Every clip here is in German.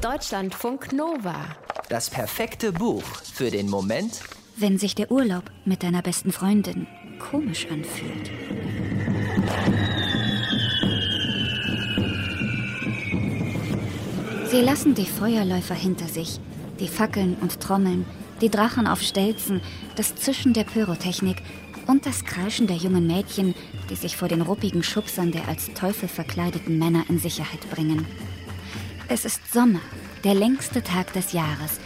Deutschlandfunk Nova. Das perfekte Buch für den Moment, wenn sich der Urlaub mit deiner besten Freundin komisch anfühlt. Sie lassen die Feuerläufer hinter sich, die Fackeln und Trommeln, die Drachen auf Stelzen, das Zischen der Pyrotechnik und das Kreischen der jungen Mädchen, die sich vor den ruppigen Schubsern der als Teufel verkleideten Männer in Sicherheit bringen. Es ist Sommer, der längste Tag des Jahres,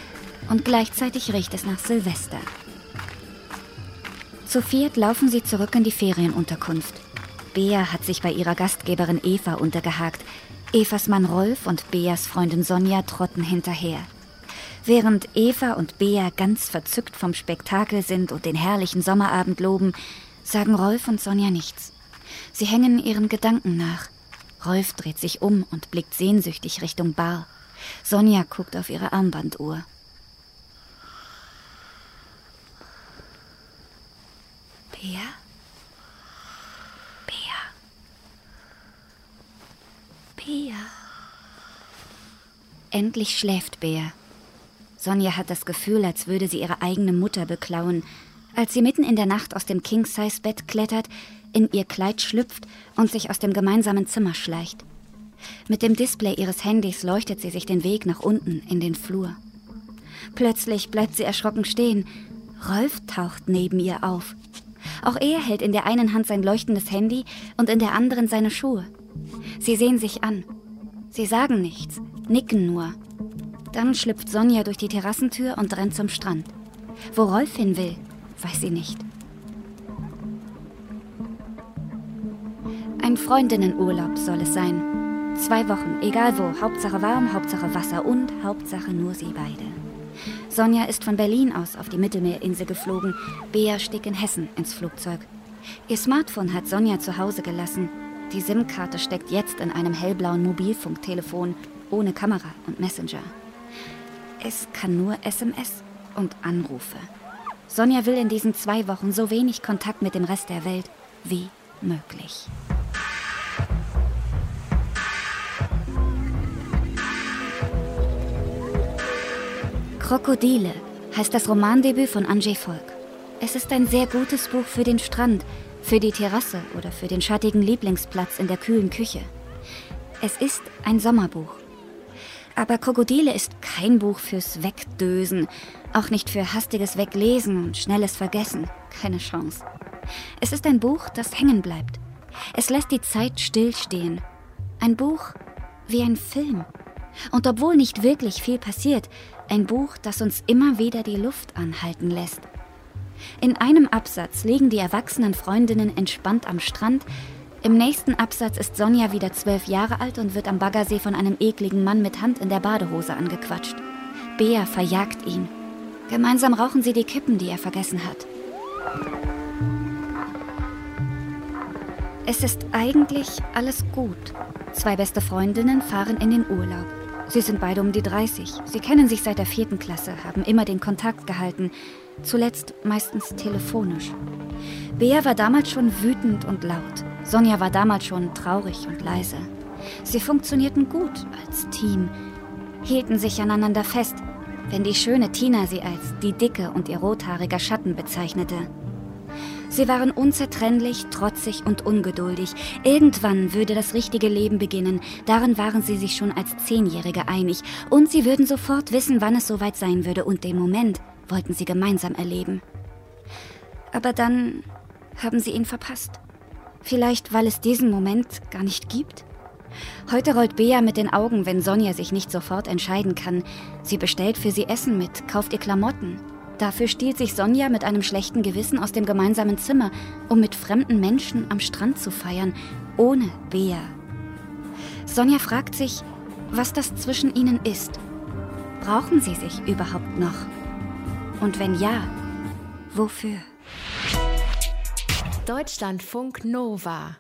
und gleichzeitig riecht es nach Silvester. Zu viert laufen sie zurück in die Ferienunterkunft. Bea hat sich bei ihrer Gastgeberin Eva untergehakt. Evas Mann Rolf und Beas Freundin Sonja trotten hinterher. Während Eva und Bea ganz verzückt vom Spektakel sind und den herrlichen Sommerabend loben, sagen Rolf und Sonja nichts. Sie hängen ihren Gedanken nach. Rolf dreht sich um und blickt sehnsüchtig Richtung Bar. Sonja guckt auf ihre Armbanduhr. Bea? Bea? Bea? Endlich schläft Bea. Sonja hat das Gefühl, als würde sie ihre eigene Mutter beklauen. Als sie mitten in der Nacht aus dem King-Size-Bett klettert, in ihr Kleid schlüpft und sich aus dem gemeinsamen Zimmer schleicht. Mit dem Display ihres Handys leuchtet sie sich den Weg nach unten in den Flur. Plötzlich bleibt sie erschrocken stehen. Rolf taucht neben ihr auf. Auch er hält in der einen Hand sein leuchtendes Handy und in der anderen seine Schuhe. Sie sehen sich an. Sie sagen nichts, nicken nur. Dann schlüpft Sonja durch die Terrassentür und rennt zum Strand. Wo Rolf hin will, weiß sie nicht. Ein Freundinnenurlaub soll es sein. Zwei Wochen, egal wo, Hauptsache warm, Hauptsache Wasser und Hauptsache nur sie beide. Sonja ist von Berlin aus auf die Mittelmeerinsel geflogen, Bea stieg in Hessen ins Flugzeug. Ihr Smartphone hat Sonja zu Hause gelassen. Die SIM-Karte steckt jetzt in einem hellblauen Mobilfunktelefon ohne Kamera und Messenger. Es kann nur SMS und Anrufe. Sonja will in diesen zwei Wochen so wenig Kontakt mit dem Rest der Welt wie möglich. Krokodile heißt das Romandebüt von Andrzej Volk. Es ist ein sehr gutes Buch für den Strand, für die Terrasse oder für den schattigen Lieblingsplatz in der kühlen Küche. Es ist ein Sommerbuch. Aber Krokodile ist kein Buch fürs Wegdösen, auch nicht für hastiges Weglesen und schnelles Vergessen. Keine Chance. Es ist ein Buch, das hängen bleibt. Es lässt die Zeit stillstehen. Ein Buch wie ein Film. Und obwohl nicht wirklich viel passiert, ein Buch, das uns immer wieder die Luft anhalten lässt. In einem Absatz liegen die erwachsenen Freundinnen entspannt am Strand, im nächsten Absatz ist Sonja wieder zwölf Jahre alt und wird am Baggersee von einem ekligen Mann mit Hand in der Badehose angequatscht. Bea verjagt ihn. Gemeinsam rauchen sie die Kippen, die er vergessen hat. Es ist eigentlich alles gut. Zwei beste Freundinnen fahren in den Urlaub. Sie sind beide um die 30. Sie kennen sich seit der vierten Klasse, haben immer den Kontakt gehalten. Zuletzt meistens telefonisch. Bea war damals schon wütend und laut. Sonja war damals schon traurig und leise. Sie funktionierten gut als Team, hielten sich aneinander fest, wenn die schöne Tina sie als die dicke und ihr rothaariger Schatten bezeichnete. Sie waren unzertrennlich, trotzig und ungeduldig. Irgendwann würde das richtige Leben beginnen. Darin waren sie sich schon als Zehnjährige einig. Und sie würden sofort wissen, wann es soweit sein würde. Und den Moment wollten sie gemeinsam erleben. Aber dann haben sie ihn verpasst. Vielleicht, weil es diesen Moment gar nicht gibt? Heute rollt Bea mit den Augen, wenn Sonja sich nicht sofort entscheiden kann. Sie bestellt für sie Essen mit, kauft ihr Klamotten. Dafür stiehlt sich Sonja mit einem schlechten Gewissen aus dem gemeinsamen Zimmer, um mit fremden Menschen am Strand zu feiern, ohne Bea. Sonja fragt sich, was das zwischen ihnen ist. Brauchen sie sich überhaupt noch? Und wenn ja, wofür? Deutschlandfunk Nova